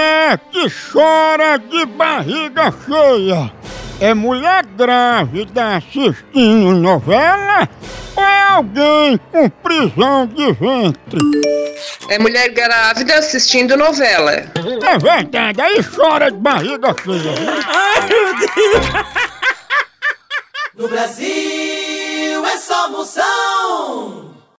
é que chora de barriga cheia? É mulher grávida assistindo novela ou é alguém com prisão de ventre? É mulher grávida assistindo novela. É verdade, aí chora de barriga cheia. Ai, meu Deus! No Brasil é só moção.